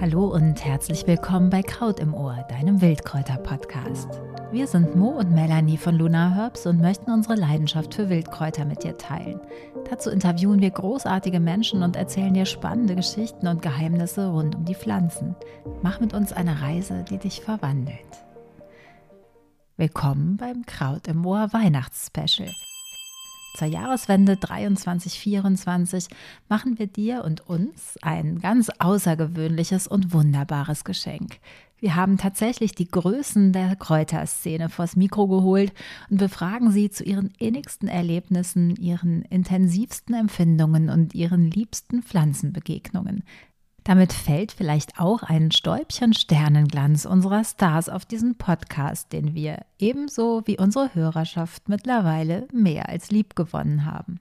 Hallo und herzlich willkommen bei Kraut im Ohr, deinem Wildkräuter-Podcast. Wir sind Mo und Melanie von Luna Herbs und möchten unsere Leidenschaft für Wildkräuter mit dir teilen. Dazu interviewen wir großartige Menschen und erzählen dir spannende Geschichten und Geheimnisse rund um die Pflanzen. Mach mit uns eine Reise, die dich verwandelt. Willkommen beim Kraut im Ohr Weihnachtsspecial. Zur Jahreswende 23-24 machen wir dir und uns ein ganz außergewöhnliches und wunderbares Geschenk. Wir haben tatsächlich die Größen der Kräuterszene vors Mikro geholt und befragen sie zu ihren innigsten Erlebnissen, ihren intensivsten Empfindungen und ihren liebsten Pflanzenbegegnungen. Damit fällt vielleicht auch ein Stäubchen Sternenglanz unserer Stars auf diesen Podcast, den wir ebenso wie unsere Hörerschaft mittlerweile mehr als lieb gewonnen haben.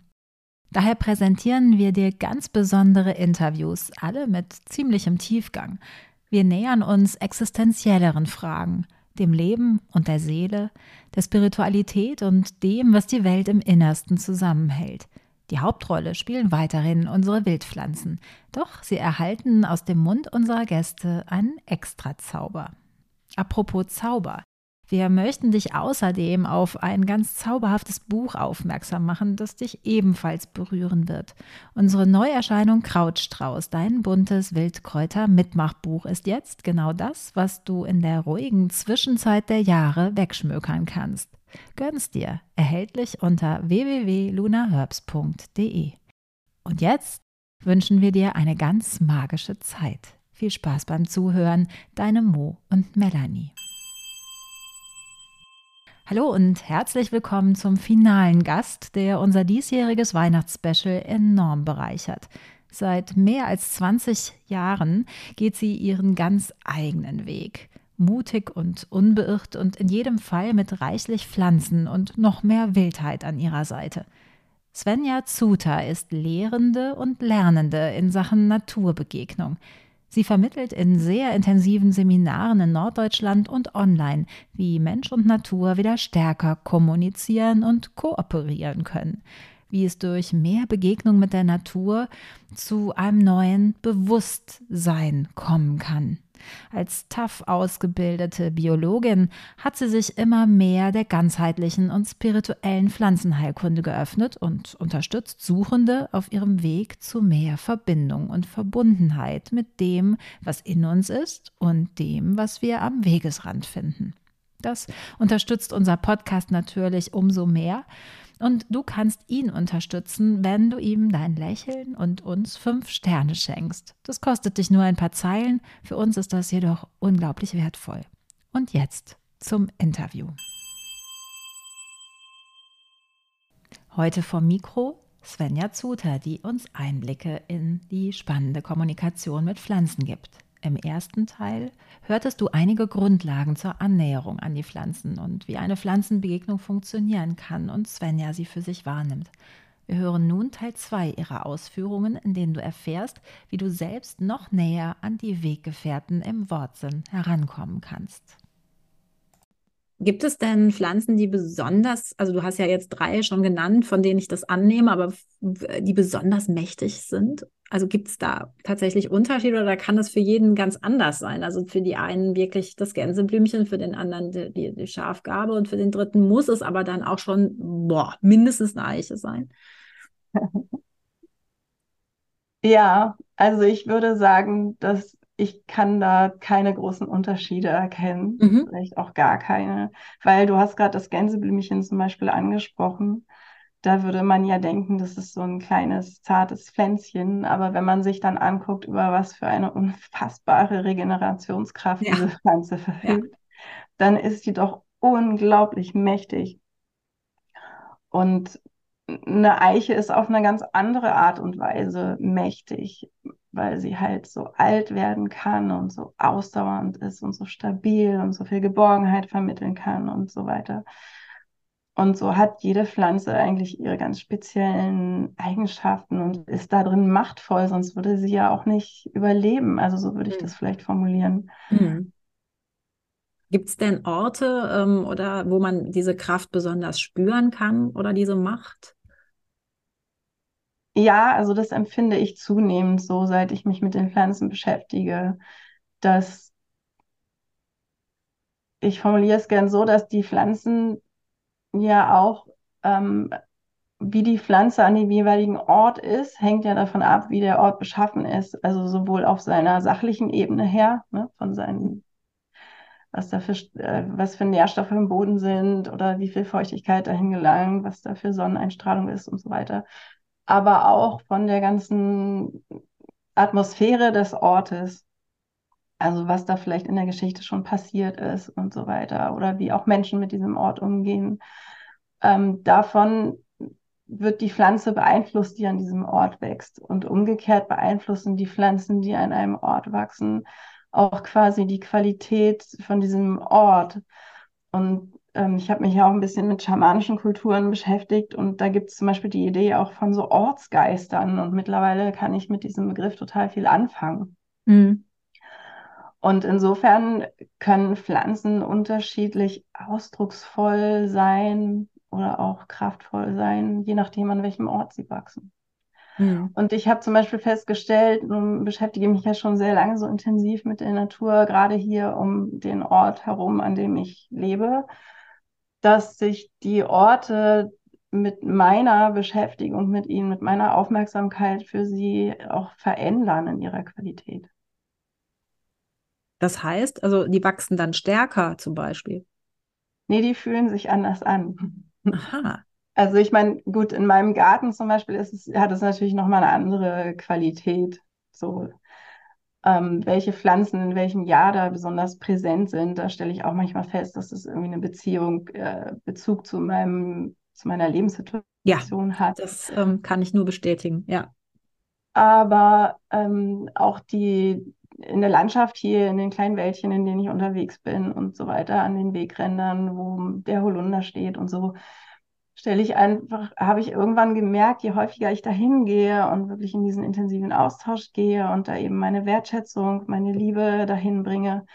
Daher präsentieren wir dir ganz besondere Interviews, alle mit ziemlichem Tiefgang. Wir nähern uns existenzielleren Fragen, dem Leben und der Seele, der Spiritualität und dem, was die Welt im Innersten zusammenhält – die Hauptrolle spielen weiterhin unsere Wildpflanzen, doch sie erhalten aus dem Mund unserer Gäste einen Extrazauber. Apropos Zauber. Wir möchten dich außerdem auf ein ganz zauberhaftes Buch aufmerksam machen, das dich ebenfalls berühren wird. Unsere Neuerscheinung Krautstrauß, dein buntes Wildkräuter-Mitmachbuch, ist jetzt genau das, was du in der ruhigen Zwischenzeit der Jahre wegschmökern kannst. Gönn's dir. Erhältlich unter www.lunaherbs.de. Und jetzt wünschen wir dir eine ganz magische Zeit. Viel Spaß beim Zuhören, deine Mo und Melanie. Hallo und herzlich willkommen zum finalen Gast, der unser diesjähriges Weihnachtsspecial enorm bereichert. Seit mehr als 20 Jahren geht sie ihren ganz eigenen Weg mutig und unbeirrt und in jedem Fall mit reichlich Pflanzen und noch mehr Wildheit an ihrer Seite. Svenja Zuter ist Lehrende und Lernende in Sachen Naturbegegnung. Sie vermittelt in sehr intensiven Seminaren in Norddeutschland und online, wie Mensch und Natur wieder stärker kommunizieren und kooperieren können, wie es durch mehr Begegnung mit der Natur zu einem neuen Bewusstsein kommen kann. Als tough ausgebildete Biologin hat sie sich immer mehr der ganzheitlichen und spirituellen Pflanzenheilkunde geöffnet und unterstützt Suchende auf ihrem Weg zu mehr Verbindung und Verbundenheit mit dem, was in uns ist und dem, was wir am Wegesrand finden. Das unterstützt unser Podcast natürlich umso mehr, und du kannst ihn unterstützen, wenn du ihm dein Lächeln und uns fünf Sterne schenkst. Das kostet dich nur ein paar Zeilen, für uns ist das jedoch unglaublich wertvoll. Und jetzt zum Interview. Heute vom Mikro Svenja Zuter, die uns Einblicke in die spannende Kommunikation mit Pflanzen gibt. Im ersten Teil hörtest du einige Grundlagen zur Annäherung an die Pflanzen und wie eine Pflanzenbegegnung funktionieren kann und Svenja sie für sich wahrnimmt. Wir hören nun Teil 2 ihrer Ausführungen, in denen du erfährst, wie du selbst noch näher an die Weggefährten im Wortsinn herankommen kannst. Gibt es denn Pflanzen, die besonders, also du hast ja jetzt drei schon genannt, von denen ich das annehme, aber die besonders mächtig sind? Also gibt es da tatsächlich Unterschiede oder kann das für jeden ganz anders sein? Also für die einen wirklich das Gänseblümchen, für den anderen die, die, die Schafgabe und für den dritten muss es aber dann auch schon boah, mindestens eine Eiche sein. Ja, also ich würde sagen, dass ich kann da keine großen Unterschiede erkennen, mhm. vielleicht auch gar keine, weil du hast gerade das Gänseblümchen zum Beispiel angesprochen. Da würde man ja denken, das ist so ein kleines, zartes Pflänzchen. Aber wenn man sich dann anguckt, über was für eine unfassbare Regenerationskraft ja. diese Pflanze verfügt, ja. dann ist die doch unglaublich mächtig. Und eine Eiche ist auf eine ganz andere Art und Weise mächtig weil sie halt so alt werden kann und so ausdauernd ist und so stabil und so viel Geborgenheit vermitteln kann und so weiter. Und so hat jede Pflanze eigentlich ihre ganz speziellen Eigenschaften und ist da drin machtvoll, sonst würde sie ja auch nicht überleben. Also so würde ich mhm. das vielleicht formulieren. Mhm. Gibt es denn Orte ähm, oder wo man diese Kraft besonders spüren kann oder diese Macht? Ja, also das empfinde ich zunehmend so, seit ich mich mit den Pflanzen beschäftige, dass ich formuliere es gern so, dass die Pflanzen ja auch, ähm, wie die Pflanze an dem jeweiligen Ort ist, hängt ja davon ab, wie der Ort beschaffen ist. Also sowohl auf seiner sachlichen Ebene her, ne, von seinen, was da für, äh, was für Nährstoffe im Boden sind oder wie viel Feuchtigkeit dahin gelangt, was da für Sonneneinstrahlung ist und so weiter. Aber auch von der ganzen Atmosphäre des Ortes. Also was da vielleicht in der Geschichte schon passiert ist und so weiter oder wie auch Menschen mit diesem Ort umgehen. Ähm, davon wird die Pflanze beeinflusst, die an diesem Ort wächst. Und umgekehrt beeinflussen die Pflanzen, die an einem Ort wachsen, auch quasi die Qualität von diesem Ort. Und ähm, ich habe mich ja auch ein bisschen mit schamanischen Kulturen beschäftigt und da gibt es zum Beispiel die Idee auch von so Ortsgeistern. Und mittlerweile kann ich mit diesem Begriff total viel anfangen. Mhm. Und insofern können Pflanzen unterschiedlich ausdrucksvoll sein oder auch kraftvoll sein, je nachdem, an welchem Ort sie wachsen. Mhm. Und ich habe zum Beispiel festgestellt, und beschäftige mich ja schon sehr lange so intensiv mit der Natur, gerade hier um den Ort herum, an dem ich lebe, dass sich die Orte mit meiner Beschäftigung mit ihnen, mit meiner Aufmerksamkeit für sie auch verändern in ihrer Qualität. Das heißt, also die wachsen dann stärker zum Beispiel. Nee, die fühlen sich anders an. Aha. Also ich meine, gut, in meinem Garten zum Beispiel ist es, hat es natürlich nochmal eine andere Qualität. So, ähm, welche Pflanzen in welchem Jahr da besonders präsent sind, da stelle ich auch manchmal fest, dass es irgendwie eine Beziehung, äh, Bezug zu meinem, zu meiner Lebenssituation ja, hat. Das ähm, kann ich nur bestätigen, ja. Aber ähm, auch die in der Landschaft hier, in den kleinen Wäldchen, in denen ich unterwegs bin und so weiter, an den Wegrändern, wo der Holunder steht und so, stelle ich einfach, habe ich irgendwann gemerkt, je häufiger ich da hingehe und wirklich in diesen intensiven Austausch gehe und da eben meine Wertschätzung, meine Liebe dahin bringe,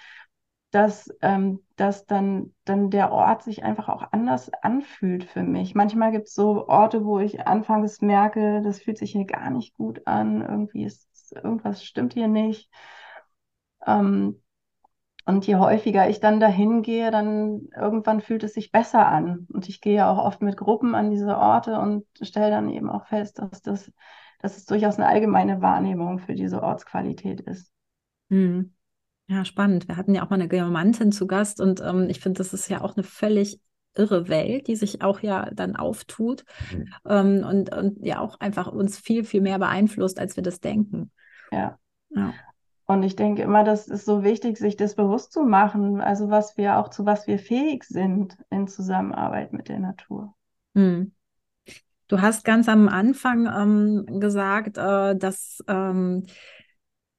dass, ähm, dass dann, dann der Ort sich einfach auch anders anfühlt für mich. Manchmal gibt es so Orte, wo ich anfangs merke, das fühlt sich hier gar nicht gut an, irgendwie ist irgendwas stimmt hier nicht. Ähm, und je häufiger ich dann dahin gehe, dann irgendwann fühlt es sich besser an. Und ich gehe auch oft mit Gruppen an diese Orte und stelle dann eben auch fest, dass das, dass es durchaus eine allgemeine Wahrnehmung für diese Ortsqualität ist. Hm. Ja, spannend. Wir hatten ja auch mal eine Geomantin zu Gast und ähm, ich finde, das ist ja auch eine völlig irre Welt, die sich auch ja dann auftut mhm. ähm, und, und ja auch einfach uns viel, viel mehr beeinflusst, als wir das denken. Ja. ja. Und ich denke immer, das ist so wichtig, sich das bewusst zu machen, also was wir auch zu was wir fähig sind in Zusammenarbeit mit der Natur. Hm. Du hast ganz am Anfang ähm, gesagt, äh, dass ähm,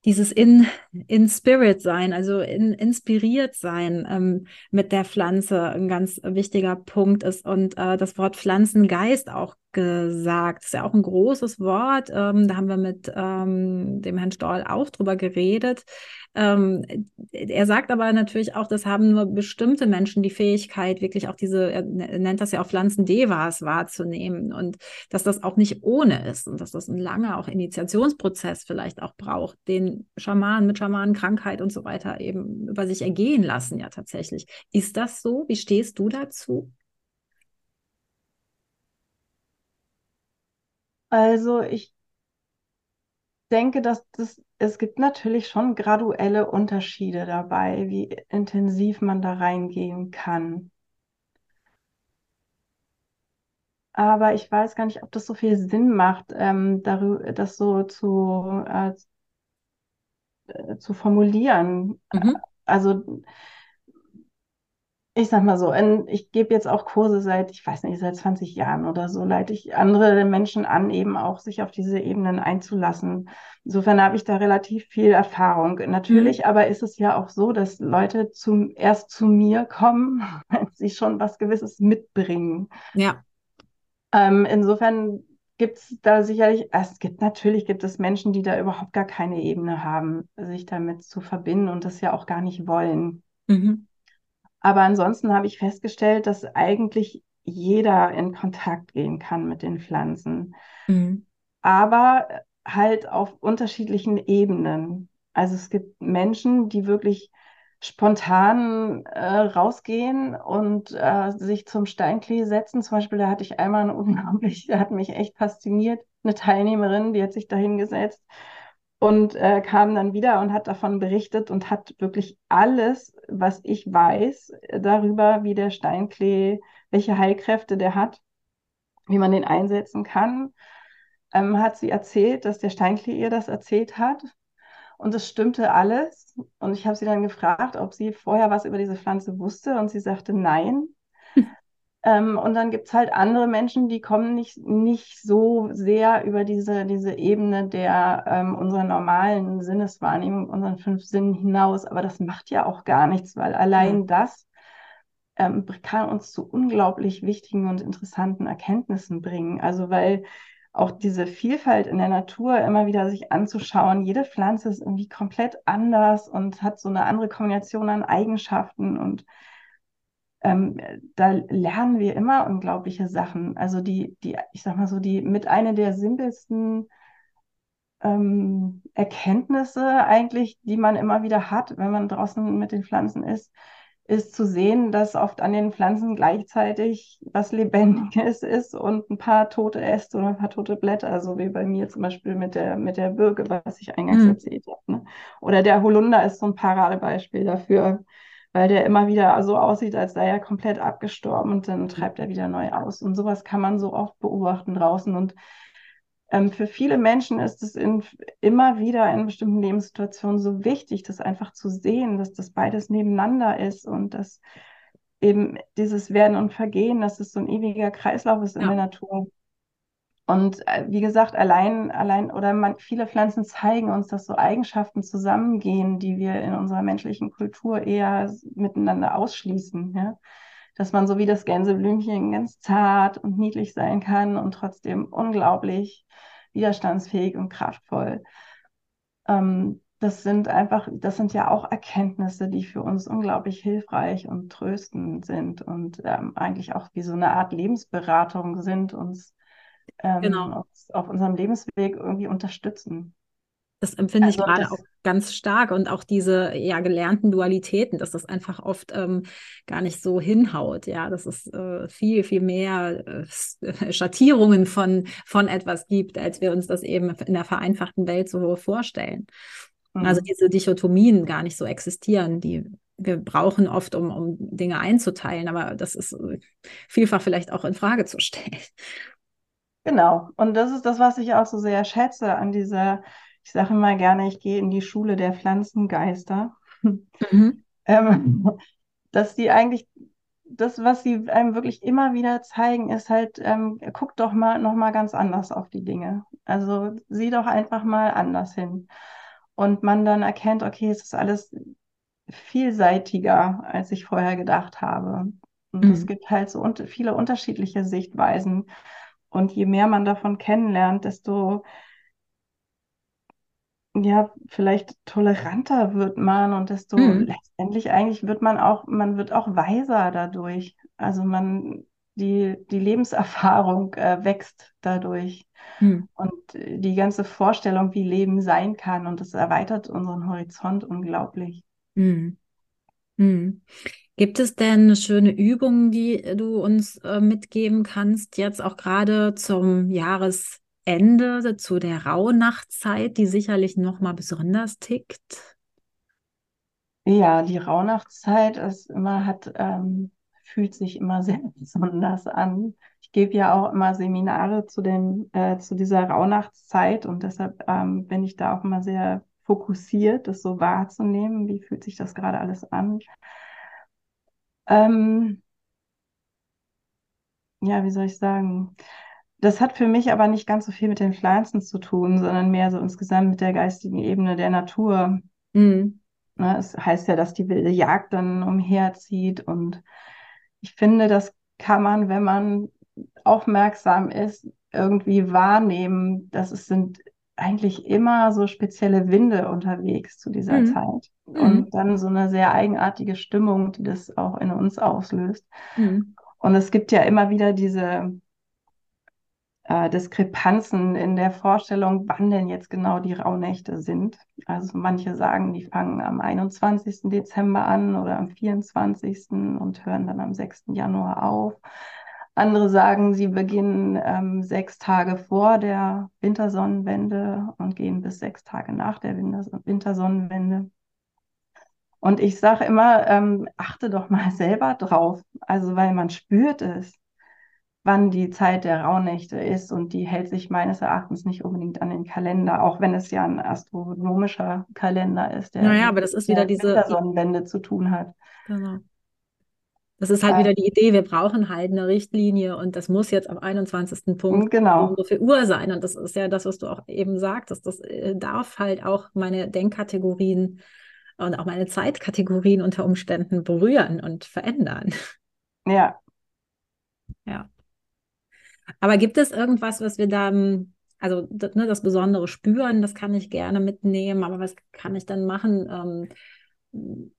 dieses in, in Spirit sein, also in, inspiriert sein ähm, mit der Pflanze ein ganz wichtiger Punkt ist und äh, das Wort Pflanzengeist auch gesagt. Das ist ja auch ein großes Wort. Ähm, da haben wir mit ähm, dem Herrn Stoll auch drüber geredet. Ähm, er sagt aber natürlich auch, das haben nur bestimmte Menschen die Fähigkeit, wirklich auch diese, er nennt das ja auch Pflanzen-Devas wahrzunehmen und dass das auch nicht ohne ist und dass das ein langer auch Initiationsprozess vielleicht auch braucht, den Schamanen mit Schamanenkrankheit und so weiter eben über sich ergehen lassen, ja tatsächlich. Ist das so? Wie stehst du dazu? Also ich denke, dass das, es gibt natürlich schon graduelle Unterschiede dabei, wie intensiv man da reingehen kann. Aber ich weiß gar nicht, ob das so viel Sinn macht, ähm, darüber, das so zu, äh, zu formulieren. Mhm. Also ich sag mal so, in, ich gebe jetzt auch Kurse seit, ich weiß nicht, seit 20 Jahren oder so, leite ich andere Menschen an, eben auch sich auf diese Ebenen einzulassen. Insofern habe ich da relativ viel Erfahrung. Natürlich, mhm. aber ist es ja auch so, dass Leute zum, erst zu mir kommen, wenn sie schon was Gewisses mitbringen. Ja. Ähm, insofern gibt es da sicherlich, es gibt natürlich gibt es Menschen, die da überhaupt gar keine Ebene haben, sich damit zu verbinden und das ja auch gar nicht wollen. Mhm. Aber ansonsten habe ich festgestellt, dass eigentlich jeder in Kontakt gehen kann mit den Pflanzen. Mhm. aber halt auf unterschiedlichen Ebenen. Also es gibt Menschen, die wirklich spontan äh, rausgehen und äh, sich zum Steinklee setzen. Zum Beispiel, da hatte ich einmal eine unglaublich, da hat mich echt fasziniert, eine Teilnehmerin, die hat sich da hingesetzt und äh, kam dann wieder und hat davon berichtet und hat wirklich alles, was ich weiß darüber, wie der Steinklee, welche Heilkräfte der hat, wie man den einsetzen kann, ähm, hat sie erzählt, dass der Steinklee ihr das erzählt hat. Und es stimmte alles. Und ich habe sie dann gefragt, ob sie vorher was über diese Pflanze wusste. Und sie sagte nein. Ähm, und dann gibt es halt andere Menschen, die kommen nicht, nicht so sehr über diese, diese Ebene der ähm, unserer normalen Sinneswahrnehmung, unseren fünf Sinnen hinaus. Aber das macht ja auch gar nichts, weil allein ja. das ähm, kann uns zu unglaublich wichtigen und interessanten Erkenntnissen bringen. Also weil auch diese Vielfalt in der Natur immer wieder sich anzuschauen. Jede Pflanze ist irgendwie komplett anders und hat so eine andere Kombination an Eigenschaften und ähm, da lernen wir immer unglaubliche Sachen. Also die, die, ich sag mal so, die mit einer der simpelsten ähm, Erkenntnisse eigentlich, die man immer wieder hat, wenn man draußen mit den Pflanzen ist, ist zu sehen, dass oft an den Pflanzen gleichzeitig was Lebendiges ist und ein paar tote Äste oder ein paar tote Blätter, so wie bei mir zum Beispiel mit der, mit der Birke, was ich eingangs mhm. erzählt habe. Ne? Oder der Holunder ist so ein Paradebeispiel dafür, weil der immer wieder so aussieht, als sei er komplett abgestorben und dann treibt er wieder neu aus. Und sowas kann man so oft beobachten draußen. Und ähm, für viele Menschen ist es in, immer wieder in bestimmten Lebenssituationen so wichtig, das einfach zu sehen, dass das beides nebeneinander ist und dass eben dieses Werden und Vergehen, dass es so ein ewiger Kreislauf ist in ja. der Natur. Und äh, wie gesagt, allein, allein oder man, viele Pflanzen zeigen uns, dass so Eigenschaften zusammengehen, die wir in unserer menschlichen Kultur eher miteinander ausschließen. Ja? Dass man so wie das Gänseblümchen ganz zart und niedlich sein kann und trotzdem unglaublich widerstandsfähig und kraftvoll. Ähm, das sind einfach, das sind ja auch Erkenntnisse, die für uns unglaublich hilfreich und tröstend sind und ähm, eigentlich auch wie so eine Art Lebensberatung sind, uns ähm, genau. uns auf unserem Lebensweg irgendwie unterstützen. Das empfinde also ich gerade auch ganz stark und auch diese ja gelernten Dualitäten, dass das einfach oft ähm, gar nicht so hinhaut. Ja, dass es äh, viel, viel mehr äh, Schattierungen von, von etwas gibt, als wir uns das eben in der vereinfachten Welt so vorstellen. Also mhm. Also diese Dichotomien gar nicht so existieren, die wir brauchen oft, um, um Dinge einzuteilen, aber das ist äh, vielfach vielleicht auch in Frage zu stellen. Genau. Und das ist das, was ich auch so sehr schätze an dieser, ich sage immer gerne, ich gehe in die Schule der Pflanzengeister. Mhm. ähm, dass die eigentlich das, was sie einem wirklich immer wieder zeigen, ist halt, ähm, guck doch mal noch mal ganz anders auf die Dinge. Also sieh doch einfach mal anders hin. Und man dann erkennt, okay, es ist alles vielseitiger, als ich vorher gedacht habe. Und mhm. es gibt halt so un viele unterschiedliche Sichtweisen. Und je mehr man davon kennenlernt, desto ja, vielleicht toleranter wird man und desto mhm. letztendlich eigentlich wird man auch, man wird auch weiser dadurch. Also man, die, die Lebenserfahrung äh, wächst dadurch. Mhm. Und die ganze Vorstellung, wie Leben sein kann. Und das erweitert unseren Horizont unglaublich. Mhm. Mhm. Gibt es denn schöne Übungen, die du uns äh, mitgeben kannst, jetzt auch gerade zum Jahresende, zu der Rauhnachtzeit, die sicherlich nochmal besonders tickt? Ja, die Rauhnachtszeit ist immer, hat, ähm, fühlt sich immer sehr besonders an. Ich gebe ja auch immer Seminare zu, den, äh, zu dieser Rauhnachtszeit und deshalb ähm, bin ich da auch immer sehr fokussiert, das so wahrzunehmen. Wie fühlt sich das gerade alles an? Ähm, ja, wie soll ich sagen? Das hat für mich aber nicht ganz so viel mit den Pflanzen zu tun, sondern mehr so insgesamt mit der geistigen Ebene der Natur. Mhm. Ne, es heißt ja, dass die wilde Jagd dann umherzieht und ich finde, das kann man, wenn man aufmerksam ist, irgendwie wahrnehmen, dass es sind eigentlich immer so spezielle Winde unterwegs zu dieser mhm. Zeit. Und mhm. dann so eine sehr eigenartige Stimmung, die das auch in uns auslöst. Mhm. Und es gibt ja immer wieder diese äh, Diskrepanzen in der Vorstellung, wann denn jetzt genau die Rauhnächte sind. Also manche sagen, die fangen am 21. Dezember an oder am 24. und hören dann am 6. Januar auf. Andere sagen, sie beginnen ähm, sechs Tage vor der Wintersonnenwende und gehen bis sechs Tage nach der Wintersonnenwende. Und ich sage immer, ähm, achte doch mal selber drauf. Also, weil man spürt es wann die Zeit der Rauhnächte ist und die hält sich meines Erachtens nicht unbedingt an den Kalender, auch wenn es ja ein astronomischer Kalender ist, der naja, aber das ist wieder diese Sonnenwende zu tun hat. Genau. Das ist halt ja. wieder die Idee, wir brauchen halt eine Richtlinie und das muss jetzt am 21. Punkt genau. so viel Uhr sein. Und das ist ja das, was du auch eben sagtest. Das äh, darf halt auch meine Denkkategorien und auch meine Zeitkategorien unter Umständen berühren und verändern. Ja. Ja. Aber gibt es irgendwas, was wir da, hm, also ne, das besondere Spüren, das kann ich gerne mitnehmen, aber was kann ich dann machen? Ähm, hm,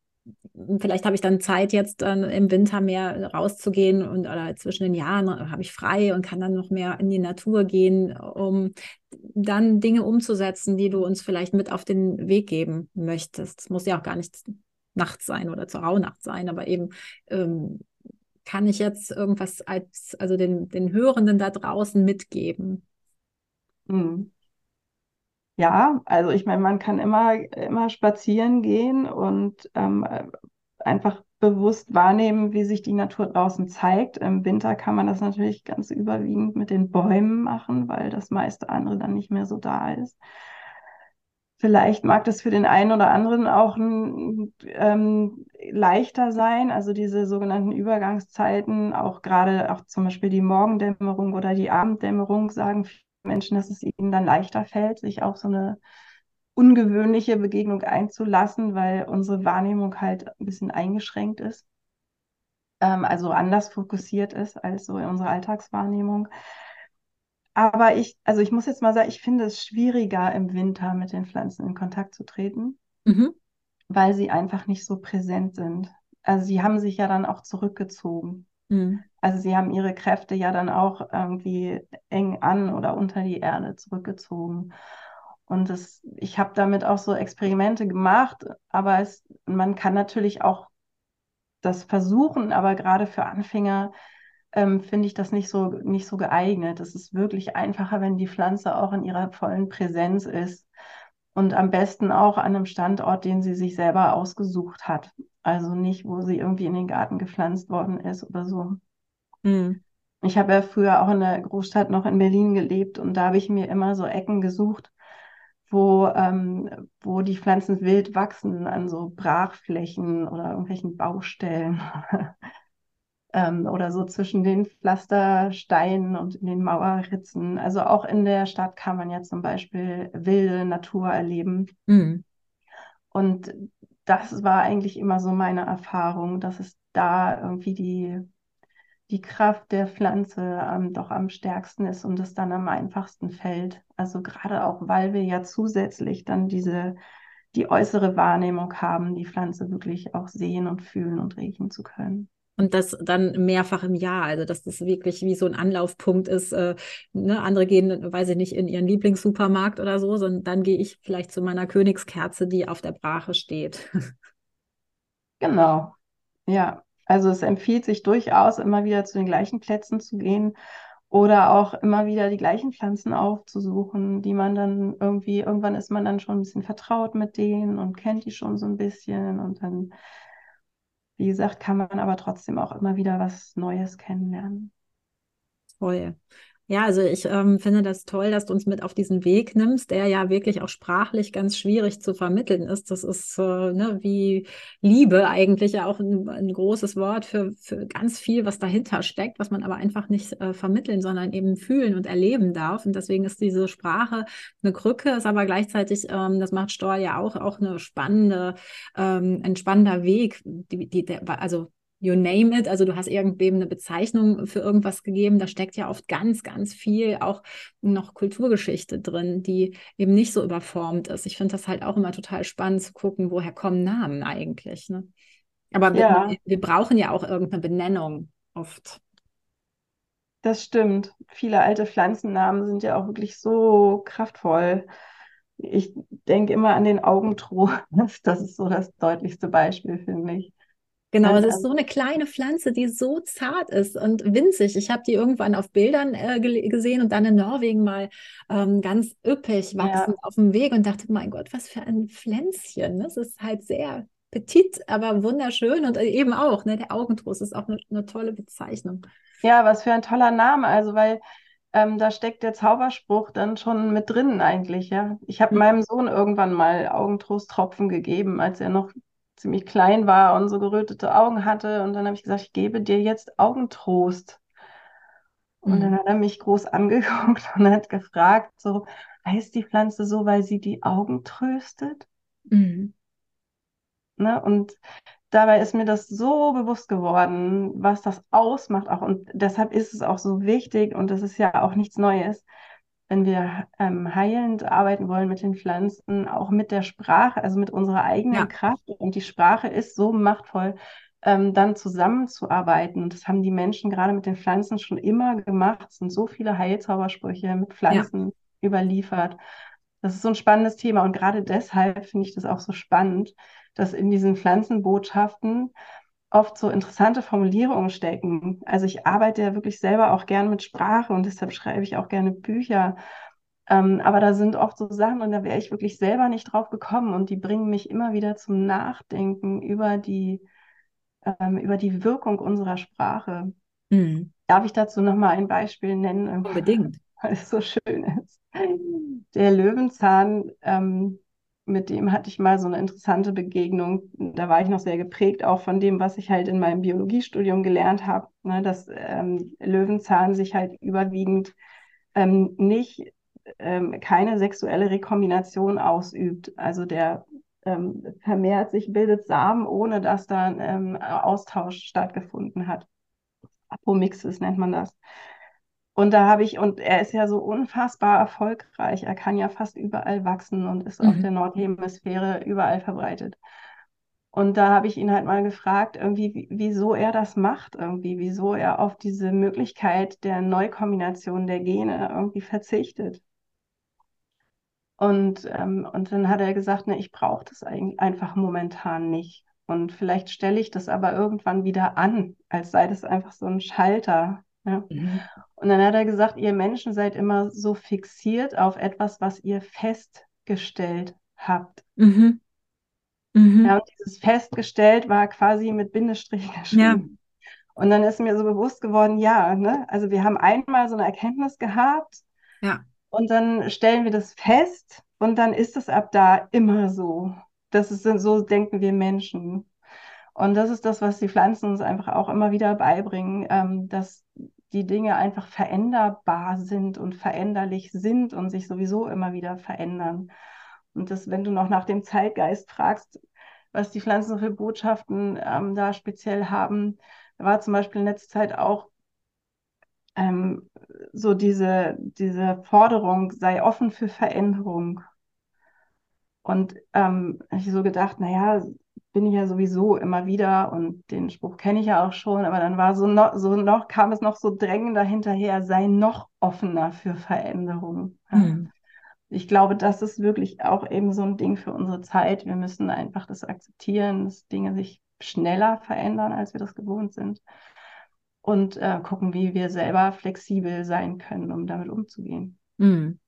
vielleicht habe ich dann Zeit, jetzt dann im Winter mehr rauszugehen und oder zwischen den Jahren habe ich frei und kann dann noch mehr in die Natur gehen, um dann Dinge umzusetzen, die du uns vielleicht mit auf den Weg geben möchtest. Es muss ja auch gar nicht nachts sein oder zur Rauhnacht sein, aber eben ähm, kann ich jetzt irgendwas als, also den, den Hörenden da draußen mitgeben? Hm. Ja, also ich meine, man kann immer, immer spazieren gehen und ähm, einfach bewusst wahrnehmen, wie sich die Natur draußen zeigt. Im Winter kann man das natürlich ganz überwiegend mit den Bäumen machen, weil das meiste andere dann nicht mehr so da ist. Vielleicht mag das für den einen oder anderen auch ein, ähm, leichter sein, also diese sogenannten Übergangszeiten, auch gerade auch zum Beispiel die Morgendämmerung oder die Abenddämmerung, sagen Menschen, dass es ihnen dann leichter fällt, sich auf so eine ungewöhnliche Begegnung einzulassen, weil unsere Wahrnehmung halt ein bisschen eingeschränkt ist, ähm, also anders fokussiert ist als so in unserer Alltagswahrnehmung. Aber ich, also ich muss jetzt mal sagen, ich finde es schwieriger im Winter mit den Pflanzen in Kontakt zu treten, mhm. weil sie einfach nicht so präsent sind. Also sie haben sich ja dann auch zurückgezogen. Mhm. Also sie haben ihre Kräfte ja dann auch irgendwie eng an oder unter die Erde zurückgezogen. Und das, ich habe damit auch so Experimente gemacht, aber es, man kann natürlich auch das versuchen, aber gerade für Anfänger ähm, finde ich das nicht so, nicht so geeignet. Es ist wirklich einfacher, wenn die Pflanze auch in ihrer vollen Präsenz ist und am besten auch an einem Standort, den sie sich selber ausgesucht hat. Also nicht, wo sie irgendwie in den Garten gepflanzt worden ist oder so. Mhm. Ich habe ja früher auch in der Großstadt noch in Berlin gelebt und da habe ich mir immer so Ecken gesucht, wo, ähm, wo die Pflanzen wild wachsen, an so Brachflächen oder irgendwelchen Baustellen. ähm, oder so zwischen den Pflastersteinen und in den Mauerritzen. Also auch in der Stadt kann man ja zum Beispiel wilde Natur erleben. Mhm. Und das war eigentlich immer so meine Erfahrung, dass es da irgendwie die, die Kraft der Pflanze ähm, doch am stärksten ist und es dann am einfachsten fällt. Also gerade auch, weil wir ja zusätzlich dann diese die äußere Wahrnehmung haben, die Pflanze wirklich auch sehen und fühlen und riechen zu können. Und das dann mehrfach im Jahr, also dass das wirklich wie so ein Anlaufpunkt ist. Äh, ne? Andere gehen, weiß ich nicht, in ihren Lieblingssupermarkt oder so, sondern dann gehe ich vielleicht zu meiner Königskerze, die auf der Brache steht. Genau, ja. Also es empfiehlt sich durchaus, immer wieder zu den gleichen Plätzen zu gehen oder auch immer wieder die gleichen Pflanzen aufzusuchen, die man dann irgendwie, irgendwann ist man dann schon ein bisschen vertraut mit denen und kennt die schon so ein bisschen und dann wie gesagt, kann man aber trotzdem auch immer wieder was Neues kennenlernen. Toll. Ja, also ich ähm, finde das toll, dass du uns mit auf diesen Weg nimmst, der ja wirklich auch sprachlich ganz schwierig zu vermitteln ist. Das ist äh, ne, wie Liebe eigentlich ja auch ein, ein, großes Wort für, für ganz viel, was dahinter steckt, was man aber einfach nicht äh, vermitteln, sondern eben fühlen und erleben darf. Und deswegen ist diese Sprache eine Krücke, ist aber gleichzeitig, ähm, das macht Stoll ja auch, auch eine spannende, ähm, ein spannender Weg. Die, die, der, also you name it, also du hast irgendwem eine Bezeichnung für irgendwas gegeben, da steckt ja oft ganz, ganz viel auch noch Kulturgeschichte drin, die eben nicht so überformt ist. Ich finde das halt auch immer total spannend zu gucken, woher kommen Namen eigentlich. Ne? Aber ja. wir, wir brauchen ja auch irgendeine Benennung oft. Das stimmt. Viele alte Pflanzennamen sind ja auch wirklich so kraftvoll. Ich denke immer an den Augentrost. Das ist so das deutlichste Beispiel, finde ich. Genau, es ist so eine kleine Pflanze, die so zart ist und winzig. Ich habe die irgendwann auf Bildern äh, gesehen und dann in Norwegen mal ähm, ganz üppig wachsend ja. auf dem Weg und dachte, mein Gott, was für ein Pflänzchen. Das ist halt sehr petit, aber wunderschön und eben auch, ne, der Augentrost ist auch eine, eine tolle Bezeichnung. Ja, was für ein toller Name. Also, weil ähm, da steckt der Zauberspruch dann schon mit drin eigentlich, ja. Ich habe mhm. meinem Sohn irgendwann mal Augentrosttropfen gegeben, als er noch ziemlich klein war und so gerötete Augen hatte. Und dann habe ich gesagt, ich gebe dir jetzt Augentrost. Und mhm. dann hat er mich groß angeguckt und hat gefragt, so, heißt die Pflanze so, weil sie die Augen tröstet? Mhm. Ne? Und dabei ist mir das so bewusst geworden, was das ausmacht auch. Und deshalb ist es auch so wichtig und das ist ja auch nichts Neues, wenn wir ähm, heilend arbeiten wollen mit den Pflanzen, auch mit der Sprache, also mit unserer eigenen ja. Kraft. Und die Sprache ist so machtvoll, ähm, dann zusammenzuarbeiten. Und das haben die Menschen gerade mit den Pflanzen schon immer gemacht. Es sind so viele Heilzaubersprüche mit Pflanzen ja. überliefert. Das ist so ein spannendes Thema. Und gerade deshalb finde ich das auch so spannend, dass in diesen Pflanzenbotschaften oft so interessante Formulierungen stecken. Also ich arbeite ja wirklich selber auch gern mit Sprache und deshalb schreibe ich auch gerne Bücher. Ähm, aber da sind oft so Sachen und da wäre ich wirklich selber nicht drauf gekommen und die bringen mich immer wieder zum Nachdenken über die, ähm, über die Wirkung unserer Sprache. Mhm. Darf ich dazu nochmal ein Beispiel nennen? Unbedingt. Weil es so schön ist. Der Löwenzahn ähm, mit dem hatte ich mal so eine interessante Begegnung. Da war ich noch sehr geprägt, auch von dem, was ich halt in meinem Biologiestudium gelernt habe, ne, dass ähm, Löwenzahn sich halt überwiegend ähm, nicht ähm, keine sexuelle Rekombination ausübt. Also der ähm, vermehrt sich, bildet Samen, ohne dass da ein ähm, Austausch stattgefunden hat. Apomixis nennt man das. Und da habe ich, und er ist ja so unfassbar erfolgreich. Er kann ja fast überall wachsen und ist mhm. auf der Nordhemisphäre überall verbreitet. Und da habe ich ihn halt mal gefragt, irgendwie, wieso er das macht, irgendwie, wieso er auf diese Möglichkeit der Neukombination der Gene irgendwie verzichtet. Und, ähm, und dann hat er gesagt, ne, ich brauche das eigentlich einfach momentan nicht. Und vielleicht stelle ich das aber irgendwann wieder an, als sei das einfach so ein Schalter. Ja. Mhm. Und dann hat er gesagt, ihr Menschen seid immer so fixiert auf etwas, was ihr festgestellt habt. Mhm. Mhm. Ja, und dieses festgestellt war quasi mit Bindestrich geschrieben. Ja. Und dann ist mir so bewusst geworden, ja, ne? Also wir haben einmal so eine Erkenntnis gehabt. Ja. Und dann stellen wir das fest und dann ist es ab da immer so. Das ist so denken wir Menschen. Und das ist das, was die Pflanzen uns einfach auch immer wieder beibringen, ähm, dass die Dinge einfach veränderbar sind und veränderlich sind und sich sowieso immer wieder verändern. Und das, wenn du noch nach dem Zeitgeist fragst, was die Pflanzen für Botschaften ähm, da speziell haben, war zum Beispiel in letzter Zeit auch ähm, so diese, diese Forderung, sei offen für Veränderung. Und ähm, ich so gedacht, naja, bin ich ja sowieso immer wieder und den Spruch kenne ich ja auch schon, aber dann war so noch, so noch, kam es noch so drängender hinterher, sei noch offener für Veränderungen. Mhm. Ich glaube, das ist wirklich auch eben so ein Ding für unsere Zeit. Wir müssen einfach das akzeptieren, dass Dinge sich schneller verändern, als wir das gewohnt sind. Und äh, gucken, wie wir selber flexibel sein können, um damit umzugehen. Mhm.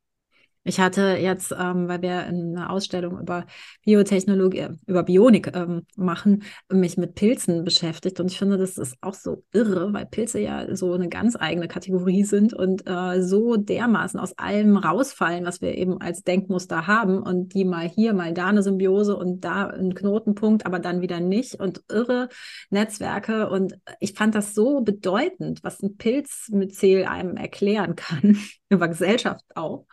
Ich hatte jetzt, ähm, weil wir eine Ausstellung über Biotechnologie, äh, über Bionik ähm, machen, mich mit Pilzen beschäftigt. Und ich finde, das ist auch so irre, weil Pilze ja so eine ganz eigene Kategorie sind und äh, so dermaßen aus allem rausfallen, was wir eben als Denkmuster haben. Und die mal hier, mal da eine Symbiose und da ein Knotenpunkt, aber dann wieder nicht. Und irre Netzwerke. Und ich fand das so bedeutend, was ein Pilzmyzel einem erklären kann, über Gesellschaft auch.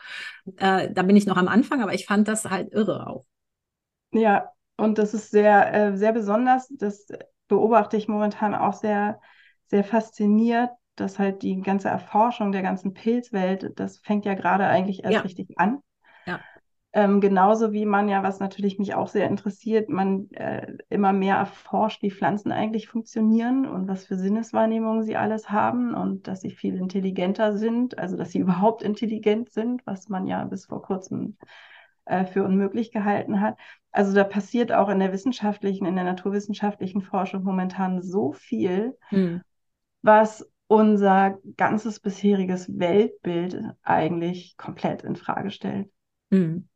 Äh, da bin ich noch am Anfang, aber ich fand das halt irre auch. Ja, und das ist sehr, äh, sehr besonders. Das beobachte ich momentan auch sehr, sehr fasziniert, dass halt die ganze Erforschung der ganzen Pilzwelt, das fängt ja gerade eigentlich erst ja. richtig an. Ähm, genauso wie man ja, was natürlich mich auch sehr interessiert, man äh, immer mehr erforscht, wie Pflanzen eigentlich funktionieren und was für Sinneswahrnehmungen sie alles haben und dass sie viel intelligenter sind, also dass sie überhaupt intelligent sind, was man ja bis vor kurzem äh, für unmöglich gehalten hat. Also da passiert auch in der wissenschaftlichen, in der naturwissenschaftlichen Forschung momentan so viel, hm. was unser ganzes bisheriges Weltbild eigentlich komplett in Frage stellt. Hm.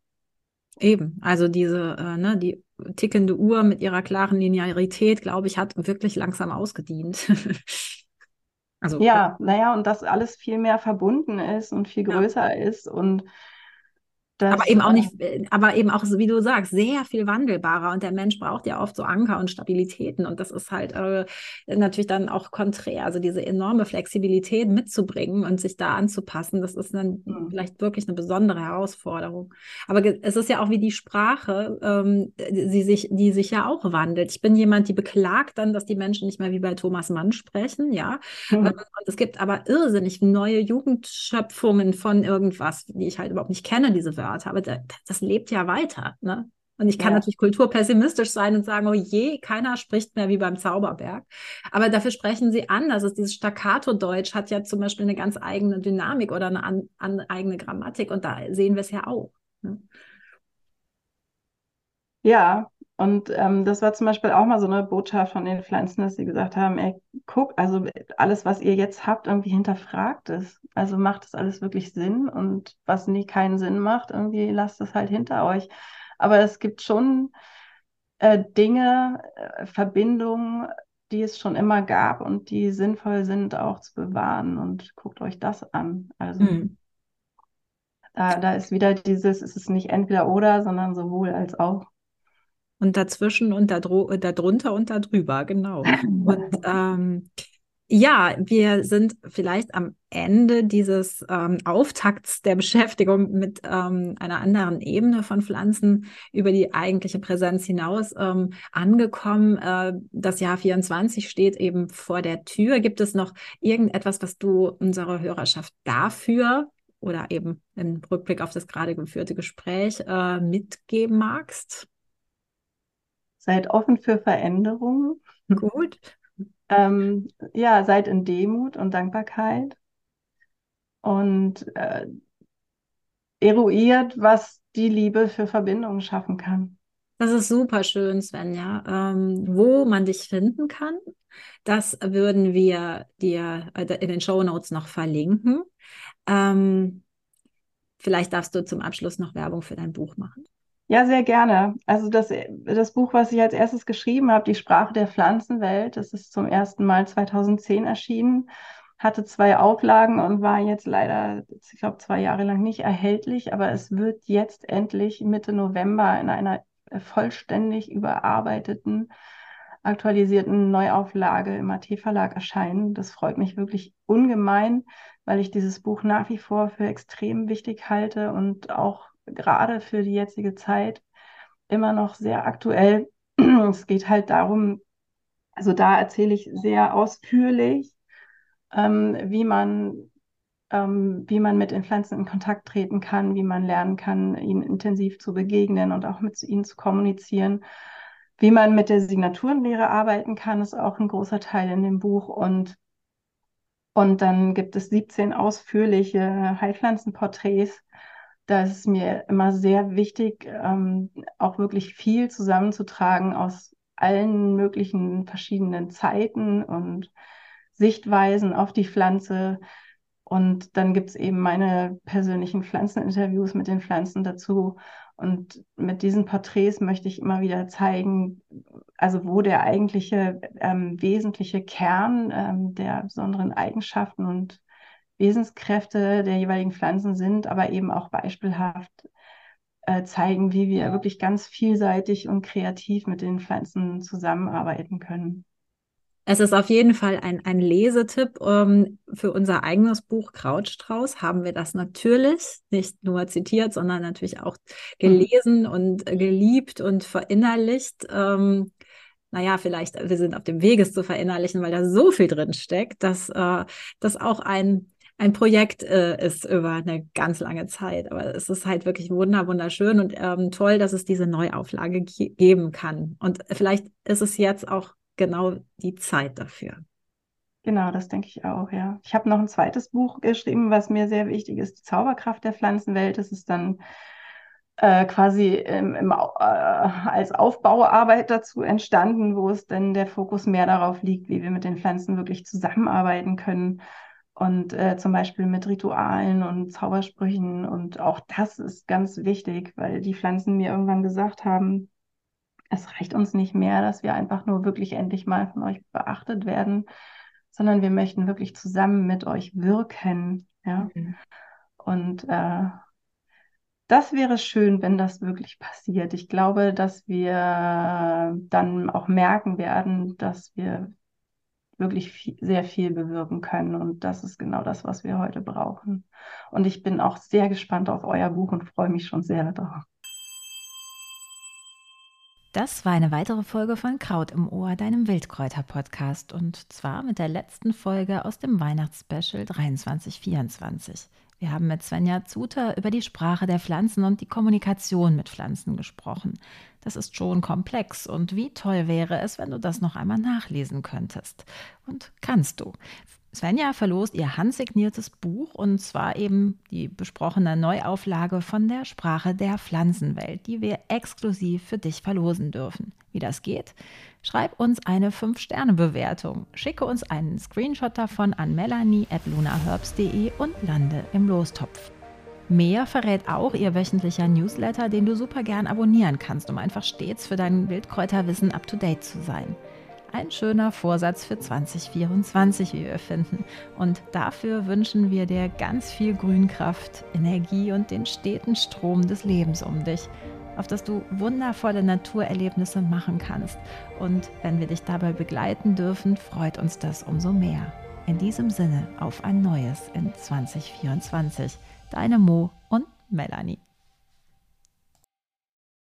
Eben, also diese, äh, ne, die tickende Uhr mit ihrer klaren Linearität, glaube ich, hat wirklich langsam ausgedient. also, ja, naja, und dass alles viel mehr verbunden ist und viel größer ja. ist und das, aber eben auch nicht, äh, aber eben auch, wie du sagst, sehr viel wandelbarer. Und der Mensch braucht ja oft so Anker und Stabilitäten. Und das ist halt äh, natürlich dann auch konträr. Also diese enorme Flexibilität mitzubringen und sich da anzupassen, das ist dann mhm. vielleicht wirklich eine besondere Herausforderung. Aber es ist ja auch wie die Sprache, ähm, die, sich, die sich ja auch wandelt. Ich bin jemand, die beklagt dann, dass die Menschen nicht mehr wie bei Thomas Mann sprechen, ja. Mhm. Und es gibt aber irrsinnig neue Jugendschöpfungen von irgendwas, die ich halt überhaupt nicht kenne, diese Wörter. Wörter, aber das lebt ja weiter. Ne? Und ich kann ja. natürlich kulturpessimistisch sein und sagen, oh je, keiner spricht mehr wie beim Zauberberg. Aber dafür sprechen sie anders. Also dieses Staccato-Deutsch hat ja zum Beispiel eine ganz eigene Dynamik oder eine an, an eigene Grammatik und da sehen wir es ja auch. Ne? Ja, und ähm, das war zum Beispiel auch mal so eine Botschaft von den Pflanzen, dass sie gesagt haben, ey, guck, also alles, was ihr jetzt habt, irgendwie hinterfragt es. Also macht das alles wirklich Sinn und was nie keinen Sinn macht, irgendwie lasst es halt hinter euch. Aber es gibt schon äh, Dinge, äh, Verbindungen, die es schon immer gab und die sinnvoll sind auch zu bewahren. Und guckt euch das an. Also hm. da, da ist wieder dieses, es ist nicht entweder oder, sondern sowohl als auch. Und dazwischen und darunter und darüber, genau. Und ähm, ja, wir sind vielleicht am Ende dieses ähm, Auftakts der Beschäftigung mit ähm, einer anderen Ebene von Pflanzen über die eigentliche Präsenz hinaus ähm, angekommen. Äh, das Jahr 24 steht eben vor der Tür. Gibt es noch irgendetwas, was du unserer Hörerschaft dafür oder eben im Rückblick auf das gerade geführte Gespräch äh, mitgeben magst? Seid offen für Veränderungen. Gut. Ähm, ja, seid in Demut und Dankbarkeit und äh, eruiert, was die Liebe für Verbindungen schaffen kann. Das ist super schön, Svenja. Ähm, wo man dich finden kann, das würden wir dir äh, in den Show Notes noch verlinken. Ähm, vielleicht darfst du zum Abschluss noch Werbung für dein Buch machen. Ja, sehr gerne. Also das, das Buch, was ich als erstes geschrieben habe, Die Sprache der Pflanzenwelt, das ist zum ersten Mal 2010 erschienen, hatte zwei Auflagen und war jetzt leider, ich glaube, zwei Jahre lang nicht erhältlich, aber es wird jetzt endlich Mitte November in einer vollständig überarbeiteten, aktualisierten Neuauflage im AT-Verlag erscheinen. Das freut mich wirklich ungemein, weil ich dieses Buch nach wie vor für extrem wichtig halte und auch gerade für die jetzige Zeit immer noch sehr aktuell. Es geht halt darum, also da erzähle ich sehr ausführlich, ähm, wie man ähm, wie man mit den Pflanzen in Kontakt treten kann, wie man lernen kann, ihnen intensiv zu begegnen und auch mit ihnen zu kommunizieren. Wie man mit der Signaturenlehre arbeiten kann, ist auch ein großer Teil in dem Buch. Und, und dann gibt es 17 ausführliche Heilpflanzenporträts, da ist es mir immer sehr wichtig, ähm, auch wirklich viel zusammenzutragen aus allen möglichen verschiedenen Zeiten und Sichtweisen auf die Pflanze. Und dann gibt es eben meine persönlichen Pflanzeninterviews mit den Pflanzen dazu. Und mit diesen Porträts möchte ich immer wieder zeigen, also wo der eigentliche ähm, wesentliche Kern ähm, der besonderen Eigenschaften und Wesenskräfte der jeweiligen Pflanzen sind, aber eben auch beispielhaft äh, zeigen, wie wir wirklich ganz vielseitig und kreativ mit den Pflanzen zusammenarbeiten können. Es ist auf jeden Fall ein, ein Lesetipp. Ähm, für unser eigenes Buch Krautstrauß haben wir das natürlich nicht nur zitiert, sondern natürlich auch gelesen und geliebt und verinnerlicht. Ähm, naja, vielleicht, wir sind auf dem Weg, es zu verinnerlichen, weil da so viel drin steckt, dass äh, das auch ein ein Projekt äh, ist über eine ganz lange Zeit. Aber es ist halt wirklich wunder, wunderschön und ähm, toll, dass es diese Neuauflage geben kann. Und vielleicht ist es jetzt auch genau die Zeit dafür. Genau, das denke ich auch, ja. Ich habe noch ein zweites Buch geschrieben, was mir sehr wichtig ist, die Zauberkraft der Pflanzenwelt. Das ist dann äh, quasi im, im, äh, als Aufbauarbeit dazu entstanden, wo es dann der Fokus mehr darauf liegt, wie wir mit den Pflanzen wirklich zusammenarbeiten können. Und äh, zum Beispiel mit Ritualen und Zaubersprüchen. Und auch das ist ganz wichtig, weil die Pflanzen mir irgendwann gesagt haben, es reicht uns nicht mehr, dass wir einfach nur wirklich endlich mal von euch beachtet werden, sondern wir möchten wirklich zusammen mit euch wirken. Ja? Mhm. Und äh, das wäre schön, wenn das wirklich passiert. Ich glaube, dass wir dann auch merken werden, dass wir wirklich viel, sehr viel bewirken können. Und das ist genau das, was wir heute brauchen. Und ich bin auch sehr gespannt auf euer Buch und freue mich schon sehr darauf. Das war eine weitere Folge von Kraut im Ohr, deinem Wildkräuter-Podcast. Und zwar mit der letzten Folge aus dem Weihnachtsspecial 2324. Wir haben mit Svenja Zuter über die Sprache der Pflanzen und die Kommunikation mit Pflanzen gesprochen. Das ist schon komplex und wie toll wäre es, wenn du das noch einmal nachlesen könntest. Und kannst du. Svenja verlost ihr handsigniertes Buch und zwar eben die besprochene Neuauflage von der Sprache der Pflanzenwelt, die wir exklusiv für dich verlosen dürfen. Wie das geht? Schreib uns eine 5-Sterne-Bewertung, schicke uns einen Screenshot davon an melanie.lunaherbs.de und lande im Lostopf. Mehr verrät auch ihr wöchentlicher Newsletter, den du super gern abonnieren kannst, um einfach stets für dein Wildkräuterwissen up to date zu sein. Ein schöner Vorsatz für 2024, wie wir finden. Und dafür wünschen wir dir ganz viel Grünkraft, Energie und den steten Strom des Lebens um dich, auf dass du wundervolle Naturerlebnisse machen kannst. Und wenn wir dich dabei begleiten dürfen, freut uns das umso mehr. In diesem Sinne auf ein neues in 2024. Deine Mo und Melanie.